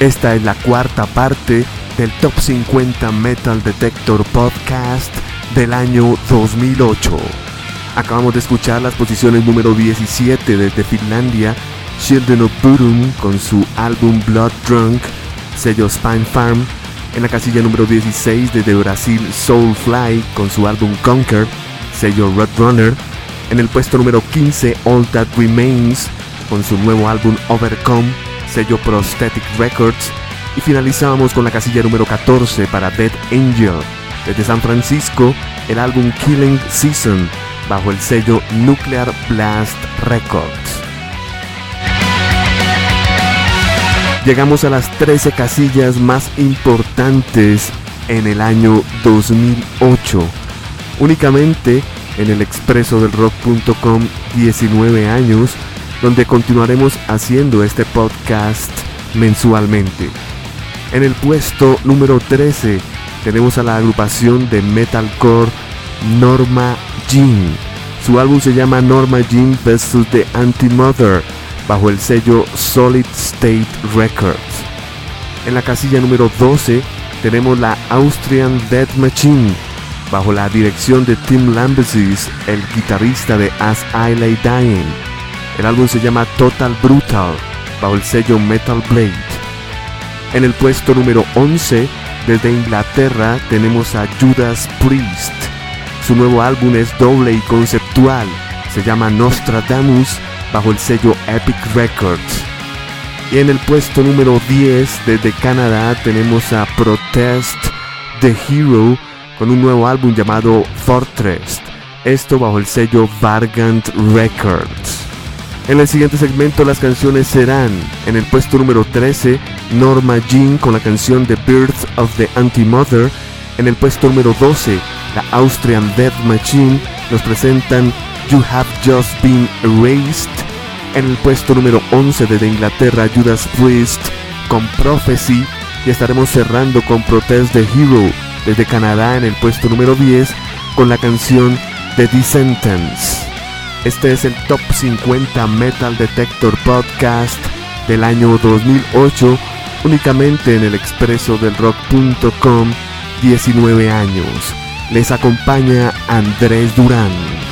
Esta es la cuarta parte del Top 50 Metal Detector Podcast del año 2008. Acabamos de escuchar las posiciones número 17 desde Finlandia, Children of Bodom con su álbum Blood Drunk, sello Spine Farm. En la casilla número 16 desde Brasil, Soulfly con su álbum Conquer, sello Roadrunner. En el puesto número 15, All That Remains con su nuevo álbum Overcome, sello Prosthetic Records. Y finalizábamos con la casilla número 14 para Dead Angel. Desde San Francisco, el álbum Killing Season bajo el sello Nuclear Blast Records. Llegamos a las 13 casillas más importantes en el año 2008. Únicamente en el expreso del rock.com 19 años, donde continuaremos haciendo este podcast mensualmente. En el puesto número 13 tenemos a la agrupación de metalcore Norma Jean. Su álbum se llama Norma Jean vs. The Anti-Mother bajo el sello Solid State Records. En la casilla número 12 tenemos la Austrian Death Machine bajo la dirección de Tim Lambesis, el guitarrista de As I Lay Dying. El álbum se llama Total Brutal bajo el sello Metal Blade. En el puesto número 11 desde Inglaterra tenemos a Judas Priest. Su nuevo álbum es doble y conceptual. Se llama Nostradamus bajo el sello Epic Records. Y en el puesto número 10 desde Canadá tenemos a Protest The Hero con un nuevo álbum llamado Fortress. Esto bajo el sello Vargant Records. En el siguiente segmento las canciones serán en el puesto número 13 Norma Jean con la canción The Birth of the Anti-Mother. En el puesto número 12 la Austrian Death Machine nos presentan You Have Just Been Erased. En el puesto número 11 desde Inglaterra, Judas Priest con Prophecy. Y estaremos cerrando con Protest the Hero desde Canadá en el puesto número 10 con la canción The Descendants. Este es el Top 50 Metal Detector Podcast del año 2008, únicamente en el expreso del rock.com, 19 años. Les acompaña Andrés Durán.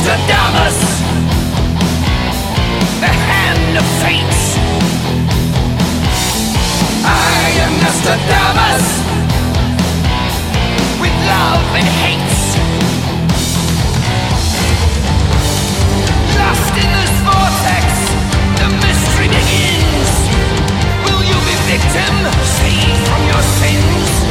Nostradamus The hand of fate. I am Nostradamus With love and hate. Lost in this vortex The mystery begins. Will you be victim? Saved from your sins?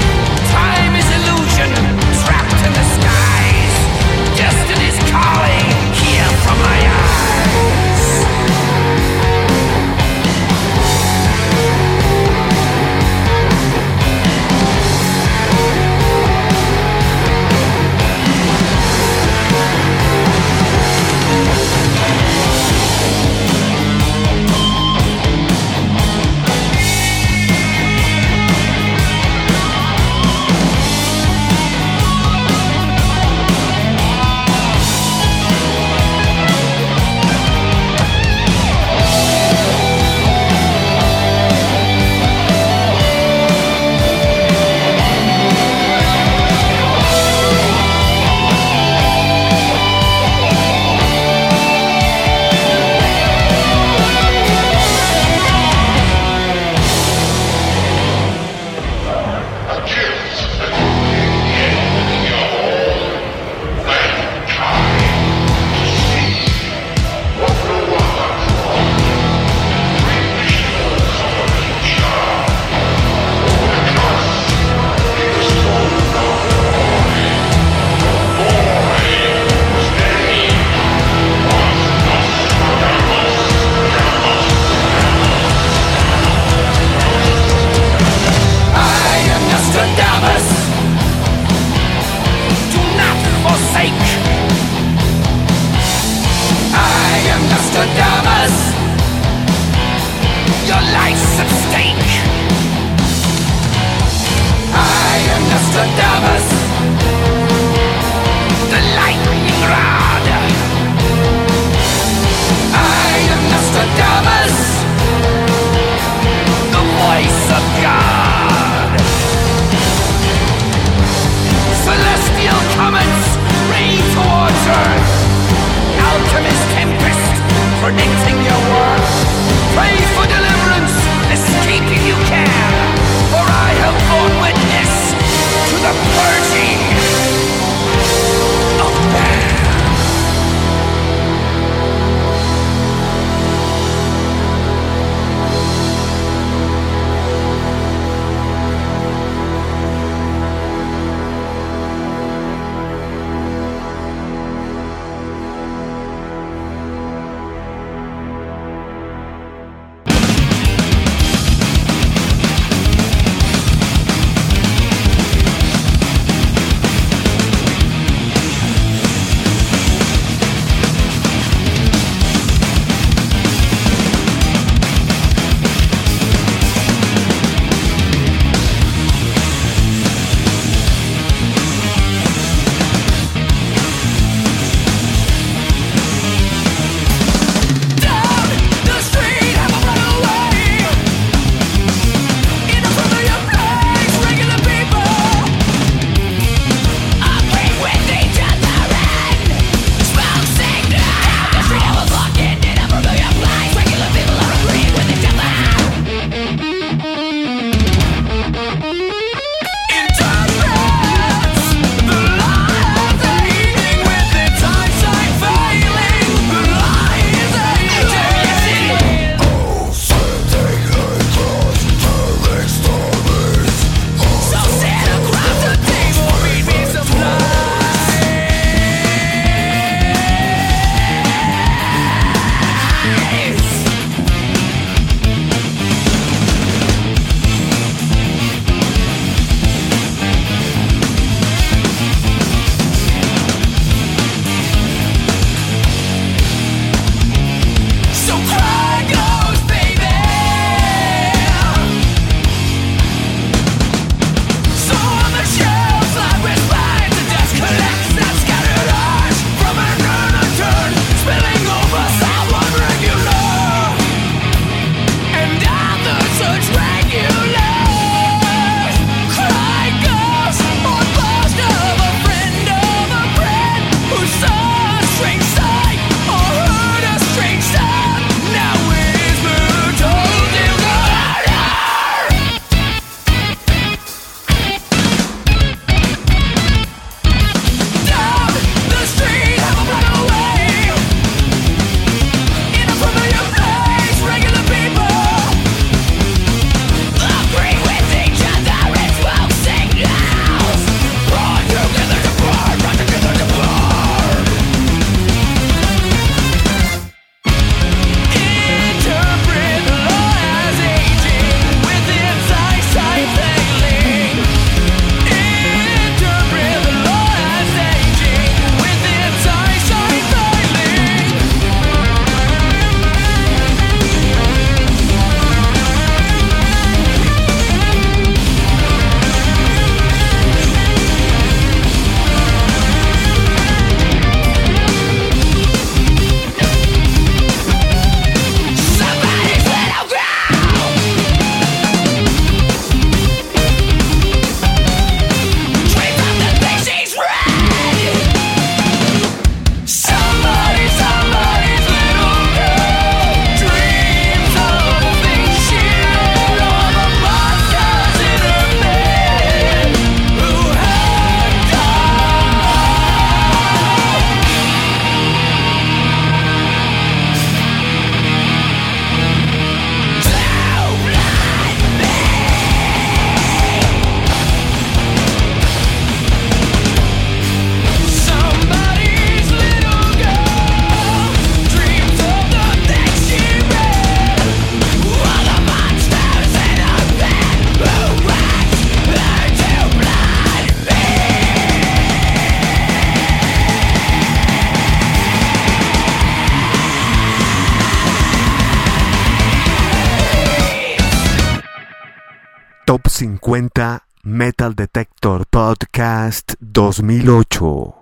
2008.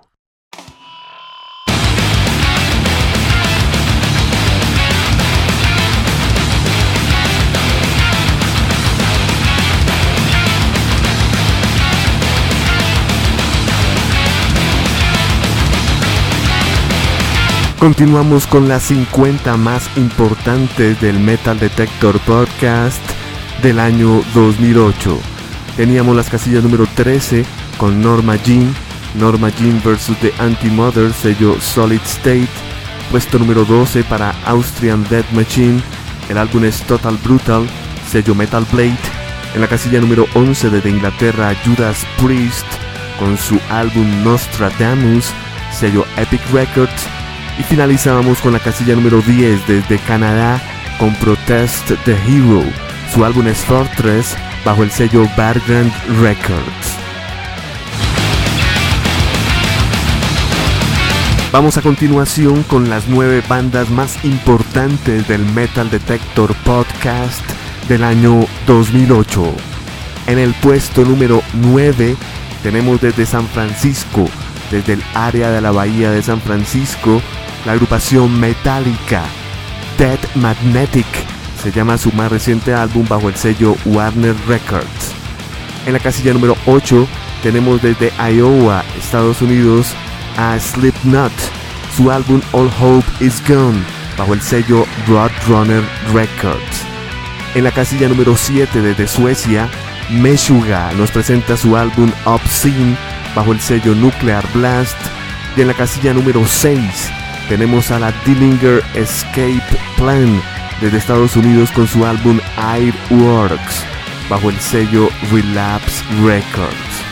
Continuamos con las 50 más importantes del Metal Detector Podcast del año 2008. Teníamos las casillas número 13 con Norma Jean, Norma Jean vs. The Anti-Mother, sello Solid State. Puesto número 12 para Austrian Dead Machine, el álbum es Total Brutal, sello Metal Blade. En la casilla número 11 desde Inglaterra, Judas Priest, con su álbum Nostradamus, sello Epic Records. Y finalizábamos con la casilla número 10 desde Canadá con Protest the Hero. Su álbum es Fortress bajo el sello Bargrand Records. Vamos a continuación con las nueve bandas más importantes del Metal Detector Podcast del año 2008. En el puesto número 9 tenemos desde San Francisco, desde el área de la bahía de San Francisco, la agrupación Metallica, Dead Magnetic, se llama su más reciente álbum bajo el sello Warner Records. En la casilla número 8 tenemos desde Iowa, Estados Unidos, a Slipknot, su álbum All Hope Is Gone, bajo el sello Roadrunner Records. En la casilla número 7 desde Suecia, Meshuga nos presenta su álbum Obscene bajo el sello Nuclear Blast. Y en la casilla número 6 tenemos a la Dillinger Escape Plan desde Estados Unidos con su álbum Airworks bajo el sello Relapse Records.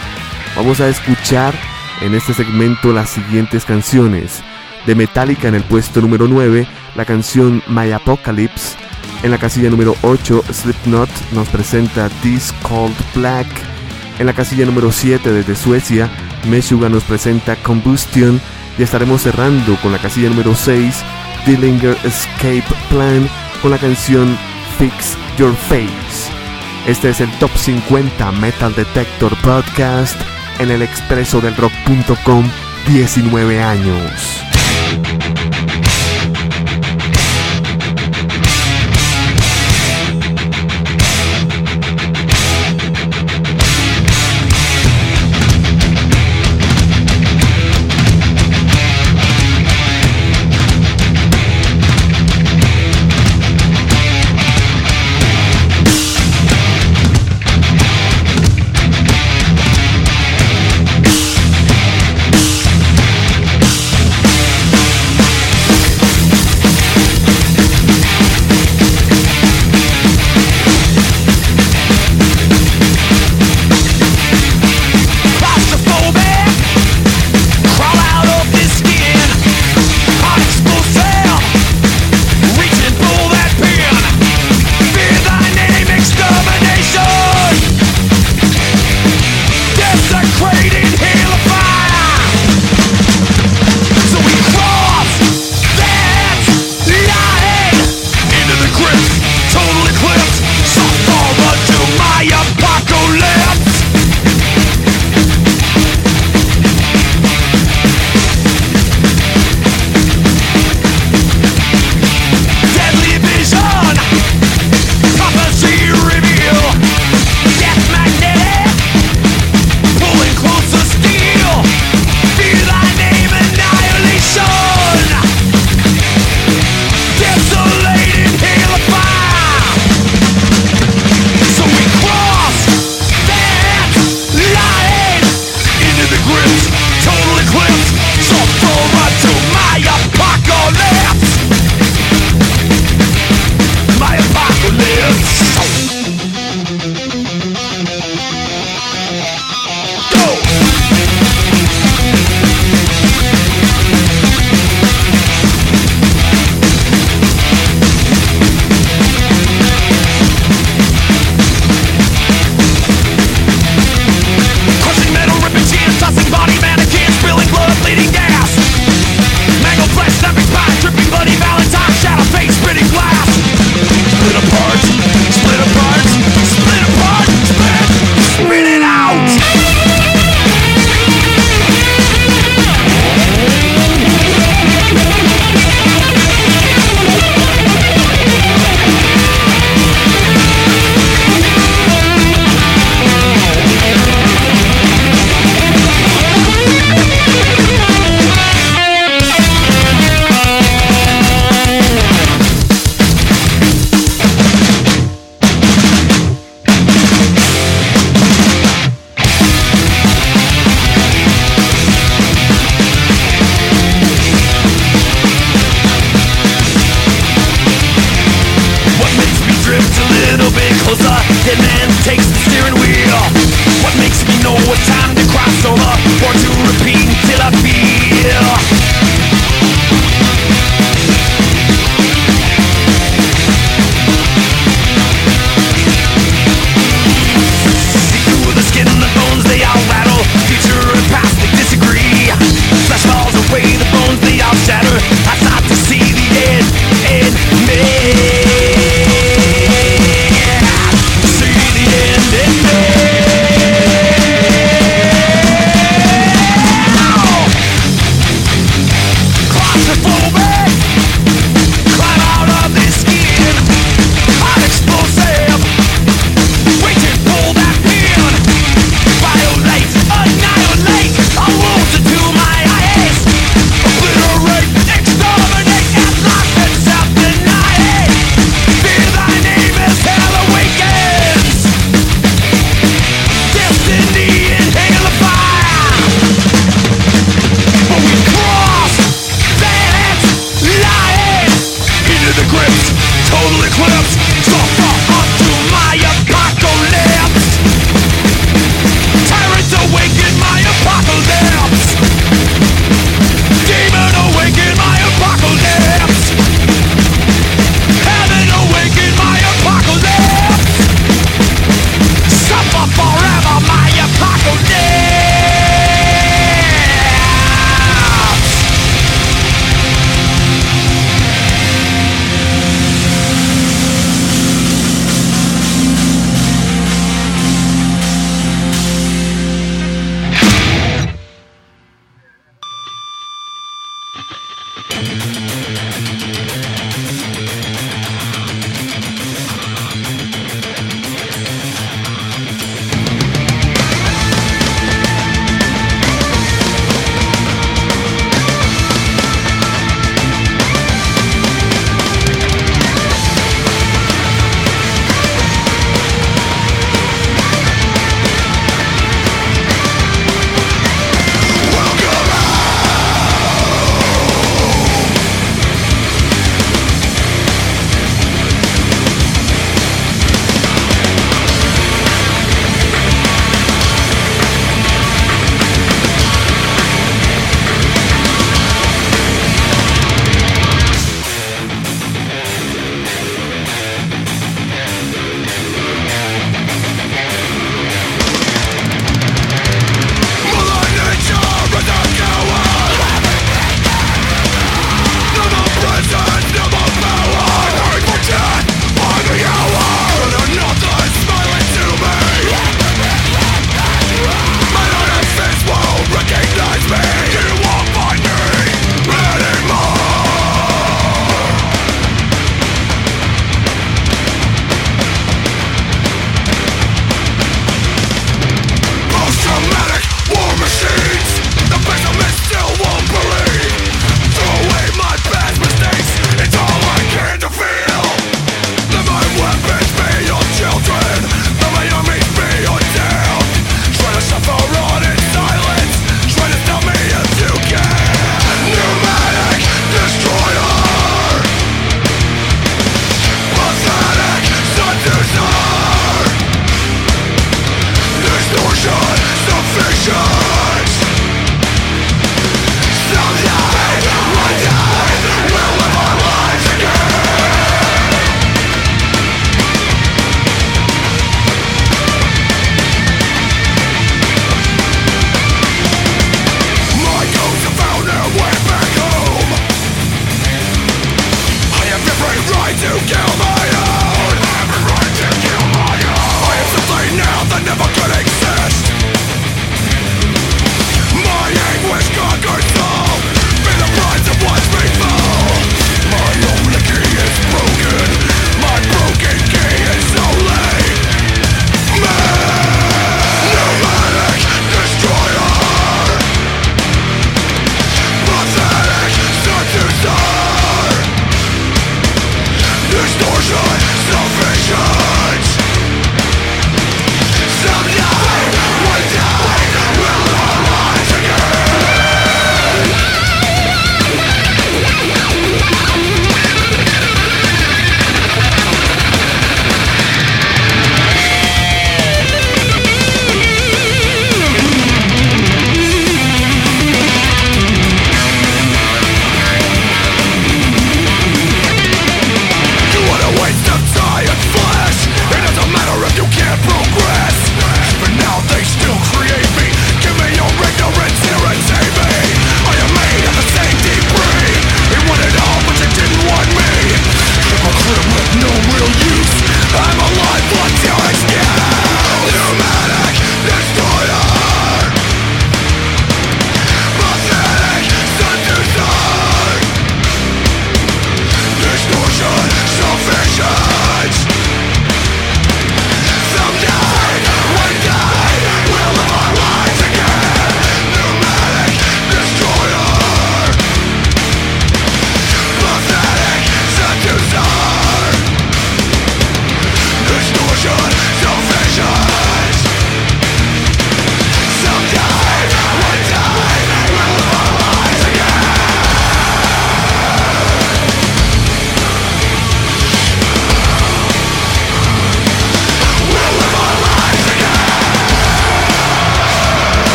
Vamos a escuchar en este segmento las siguientes canciones. De Metallica en el puesto número 9, la canción My Apocalypse. En la casilla número 8, Slipknot nos presenta This Cold Black. En la casilla número 7 desde Suecia, Meshuga nos presenta Combustion y estaremos cerrando con la casilla número 6, Dillinger Escape Plan, con la canción Fix Your Face. Este es el Top 50 Metal Detector Podcast en el expreso del rock.com 19 años.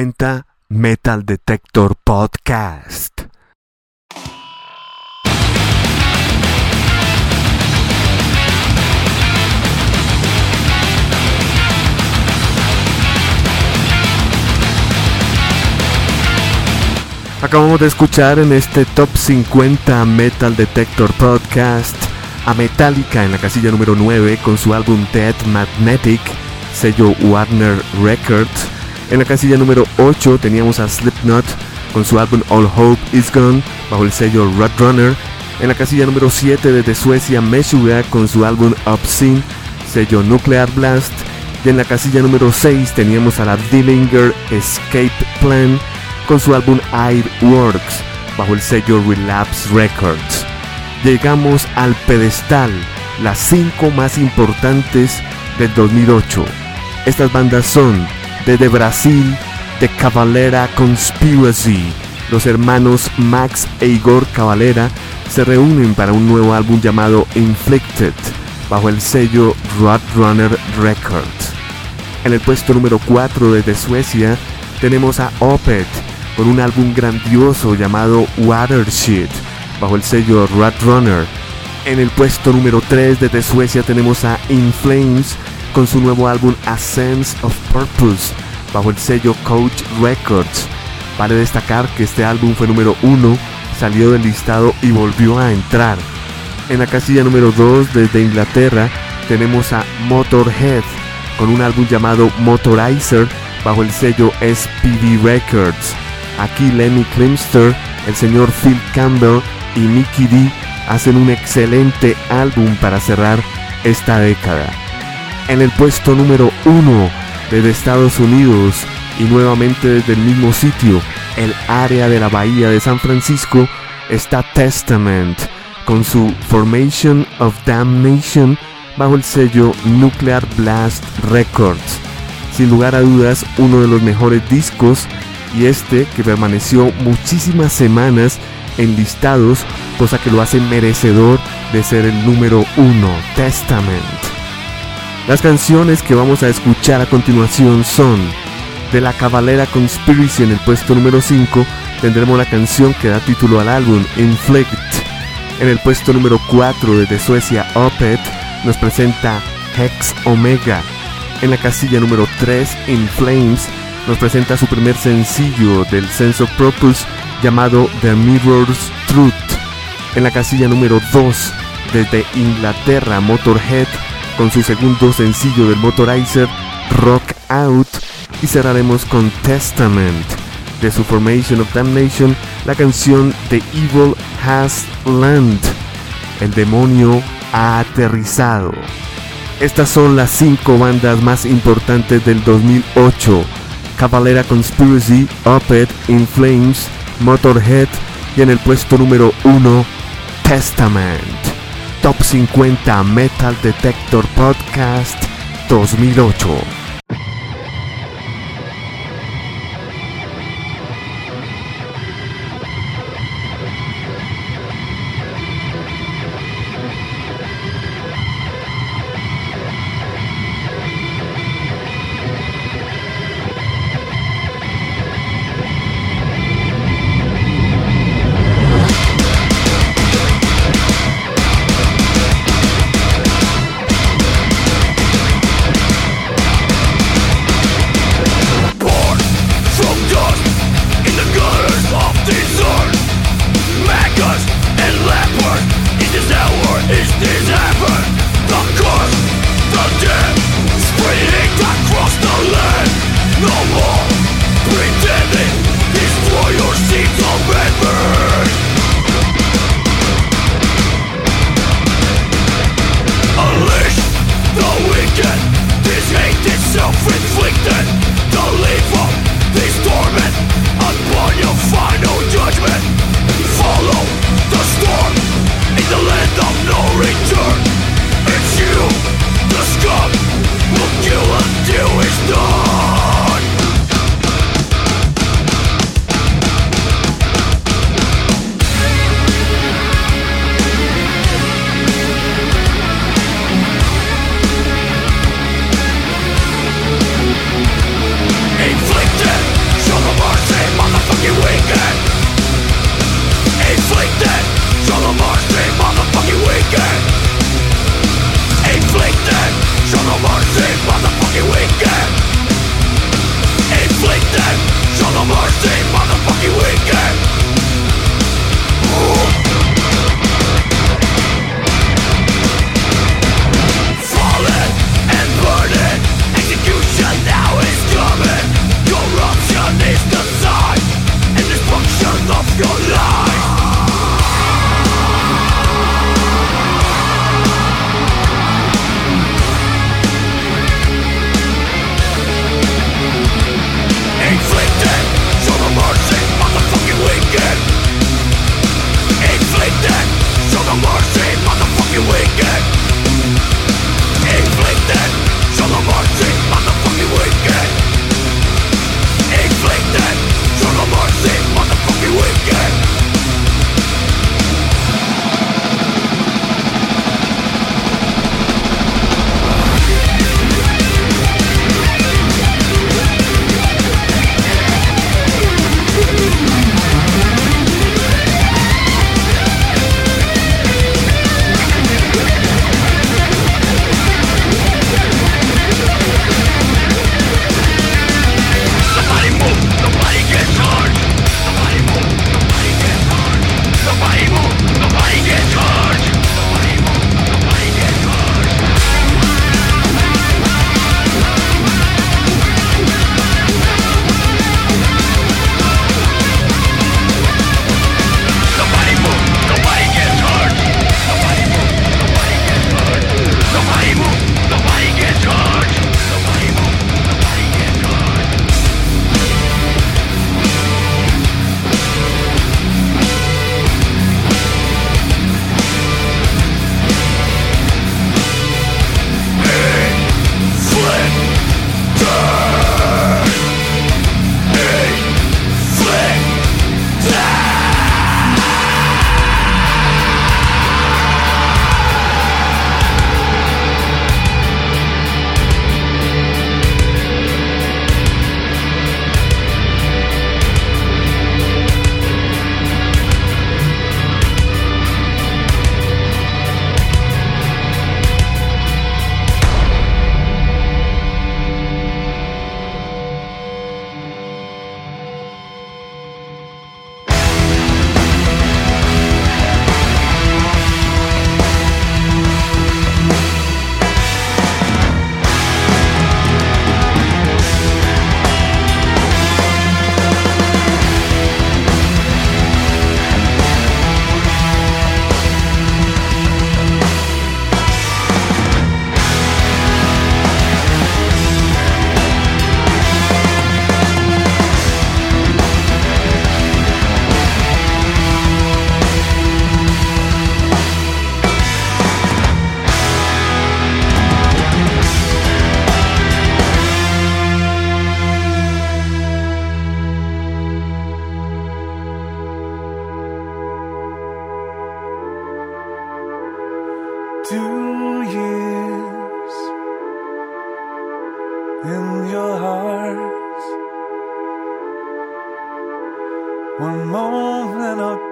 50 Metal Detector Podcast. Acabamos de escuchar en este Top 50 Metal Detector Podcast a Metallica en la casilla número 9 con su álbum Dead Magnetic, sello Warner Records. En la casilla número 8 teníamos a Slipknot con su álbum All Hope Is Gone bajo el sello Roadrunner. En la casilla número 7 desde Suecia Meshuggah con su álbum Obscene, sello Nuclear Blast. Y en la casilla número 6 teníamos a la Dillinger Escape Plan con su álbum Works bajo el sello Relapse Records. Llegamos al pedestal, las cinco más importantes del 2008. Estas bandas son desde Brasil, The Cavalera Conspiracy. Los hermanos Max e Igor Cavalera se reúnen para un nuevo álbum llamado Inflicted bajo el sello Roadrunner Records. En el puesto número 4 desde Suecia tenemos a Opeth con un álbum grandioso llamado Watershed bajo el sello Runner. En el puesto número 3 desde Suecia tenemos a In Flames con su nuevo álbum A Sense of Purpose bajo el sello Coach Records. Vale destacar que este álbum fue número 1, salió del listado y volvió a entrar. En la casilla número 2 desde Inglaterra tenemos a Motorhead con un álbum llamado Motorizer bajo el sello SPD Records. Aquí Lenny Klimster, el señor Phil Campbell y Mickey D hacen un excelente álbum para cerrar esta década. En el puesto número 1 desde Estados Unidos y nuevamente desde el mismo sitio, el área de la bahía de San Francisco, está Testament con su Formation of Damnation bajo el sello Nuclear Blast Records. Sin lugar a dudas, uno de los mejores discos y este que permaneció muchísimas semanas en listados, cosa que lo hace merecedor de ser el número uno, Testament. Las canciones que vamos a escuchar a continuación son de la Cavalera Conspiracy en el puesto número 5 tendremos la canción que da título al álbum, Inflict. En el puesto número 4 desde Suecia, Opet nos presenta Hex Omega. En la casilla número 3, In Flames, nos presenta su primer sencillo del Sense of Purpose llamado The Mirror's Truth. En la casilla número 2, desde Inglaterra, Motorhead con su segundo sencillo del Motorizer, Rock Out. Y cerraremos con Testament de su Formation of Damnation, la canción The Evil Has Land. El demonio ha aterrizado. Estas son las cinco bandas más importantes del 2008. Cavalera Conspiracy, Opeth, In Flames, Motorhead y en el puesto número 1 Testament. Top 50 Metal Detector Podcast 2008.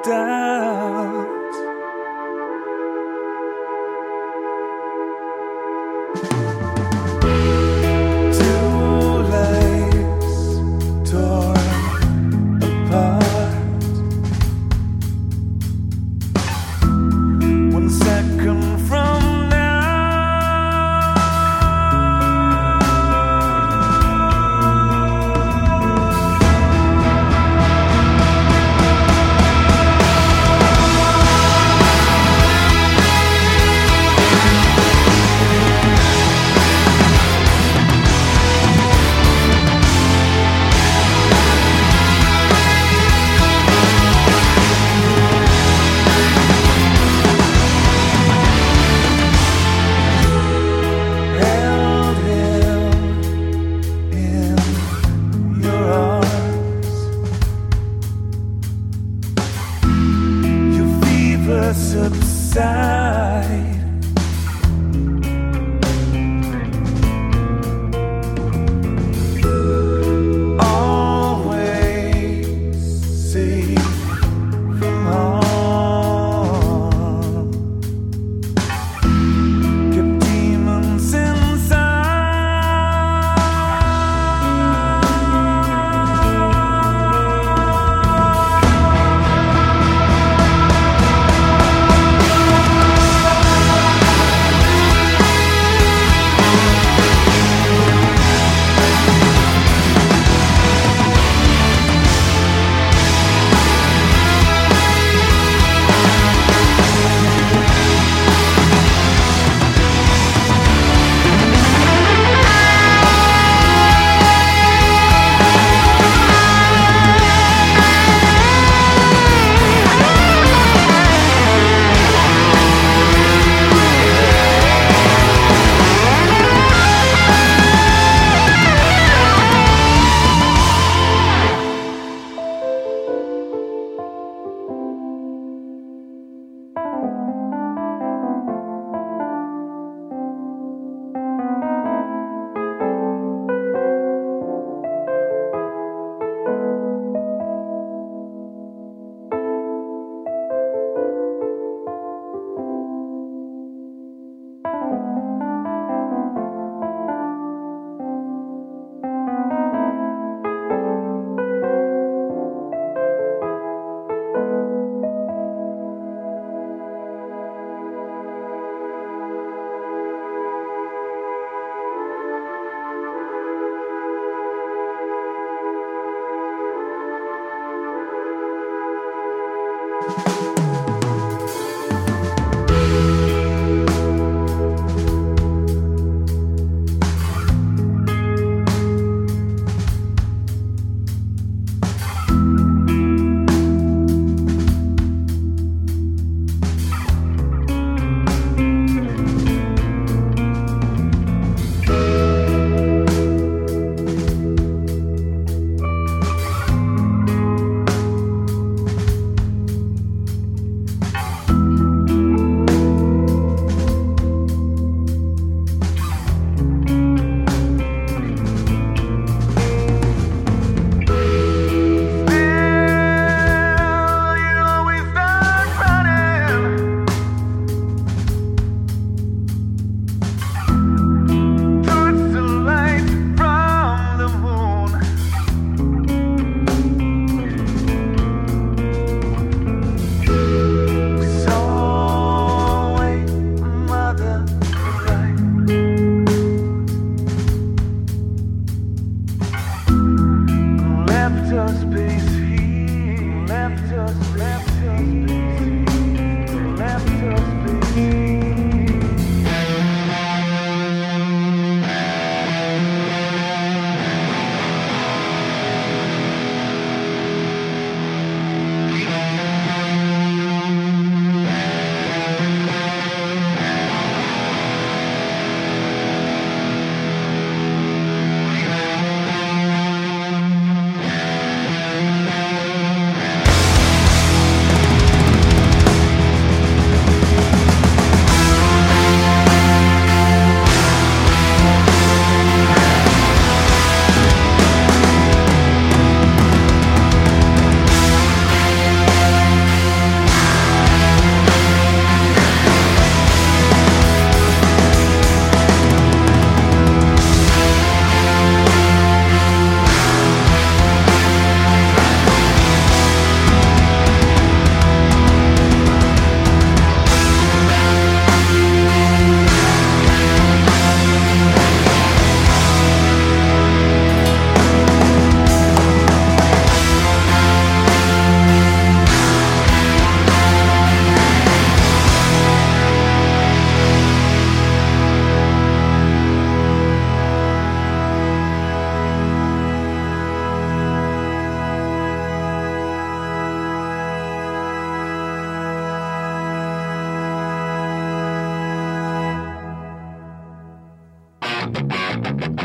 的。Thank you.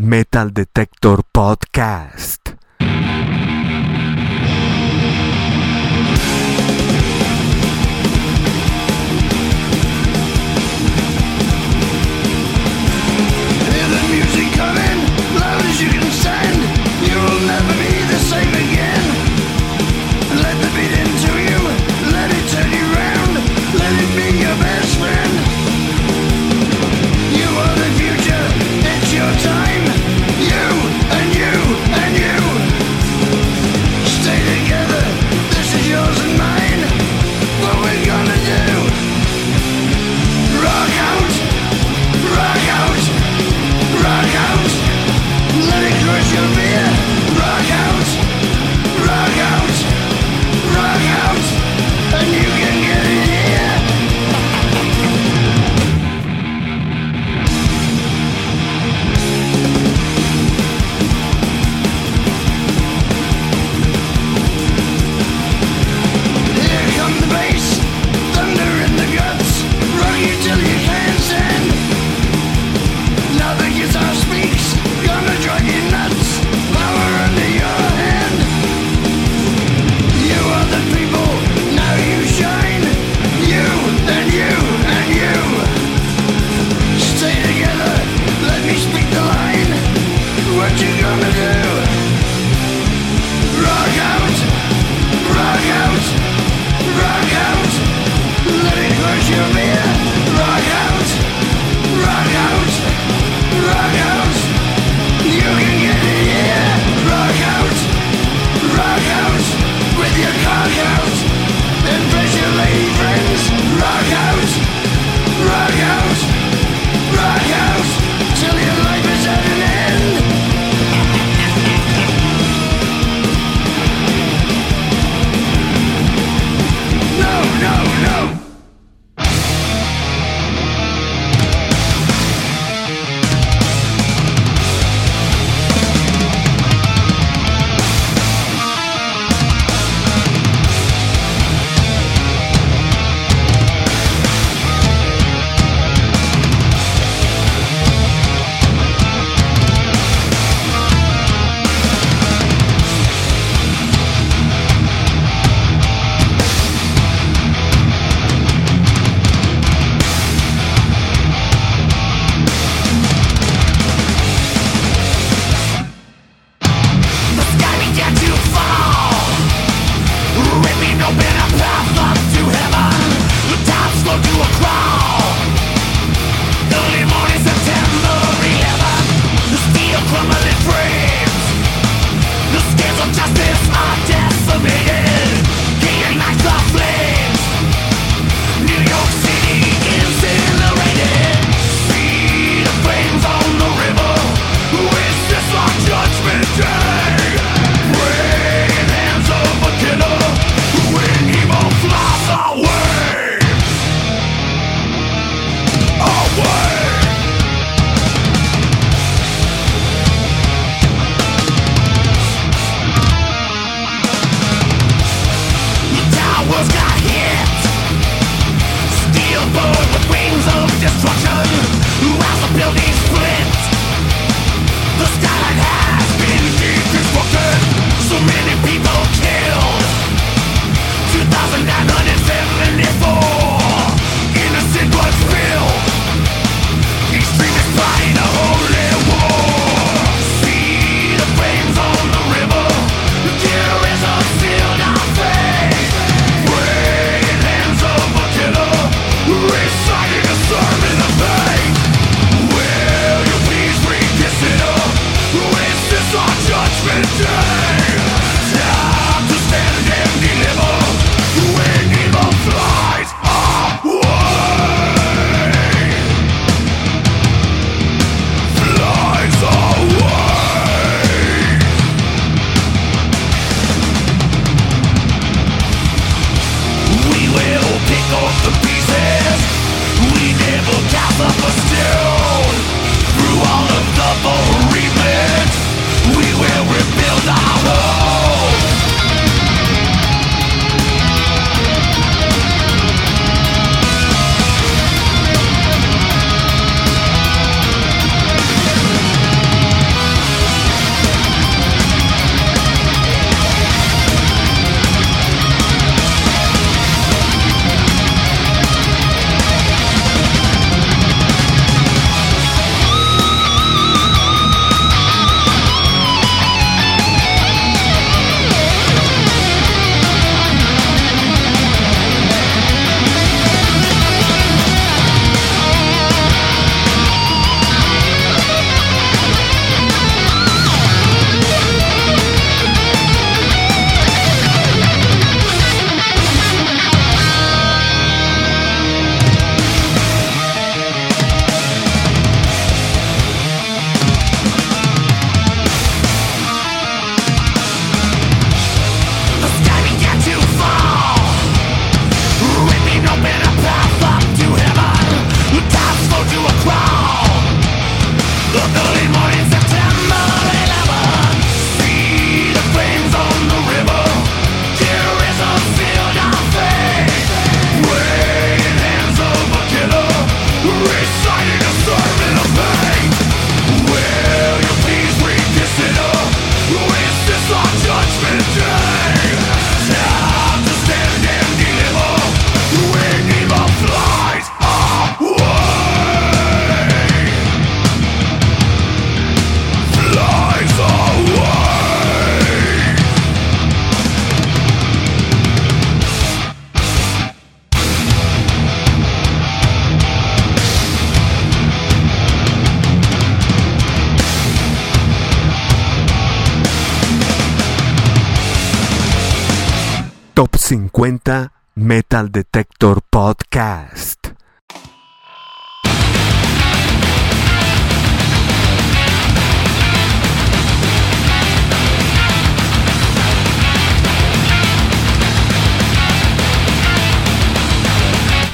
Metal Detector Podcast. Let the beat into you, let it turn you round, let 50 Metal Detector Podcast.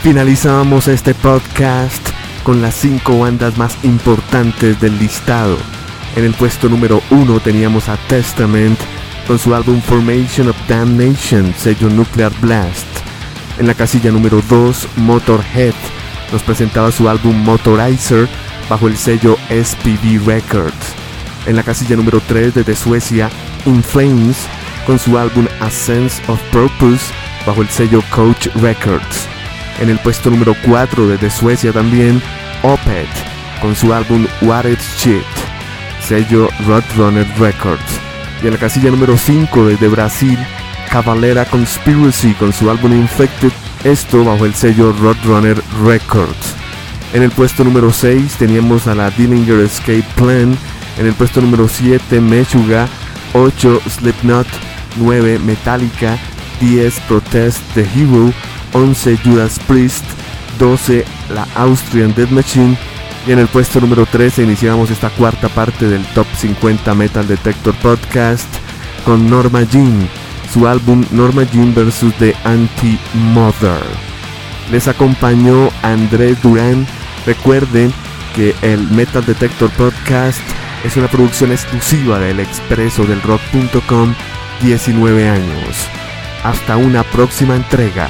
Finalizamos este podcast con las 5 bandas más importantes del listado. En el puesto número 1 teníamos a Testament, con su álbum Formation of Damnation, sello Nuclear Blast. En la casilla número 2, Motorhead nos presentaba su álbum Motorizer bajo el sello SPV Records. En la casilla número 3 desde Suecia, In Flames con su álbum A Sense of Purpose bajo el sello Coach Records. En el puesto número 4 desde Suecia también, Opeth con su álbum What It's Shit, sello Roadrunner Records. Y en la casilla número 5 desde Brasil, Cavalera Conspiracy con su álbum Infected, esto bajo el sello Roadrunner Records. En el puesto número 6 teníamos a la Dillinger Escape Plan, en el puesto número 7 Meshuga, 8 Slipknot, 9 Metallica, 10 Protest The Hero, 11 Judas Priest, 12 la Austrian Dead Machine y en el puesto número 13 iniciamos esta cuarta parte del Top 50 Metal Detector Podcast con Norma Jean, su álbum Norma Jean vs. The Anti-Mother. Les acompañó Andrés Durán. Recuerden que el Metal Detector Podcast es una producción exclusiva del expreso del rock.com 19 años. Hasta una próxima entrega.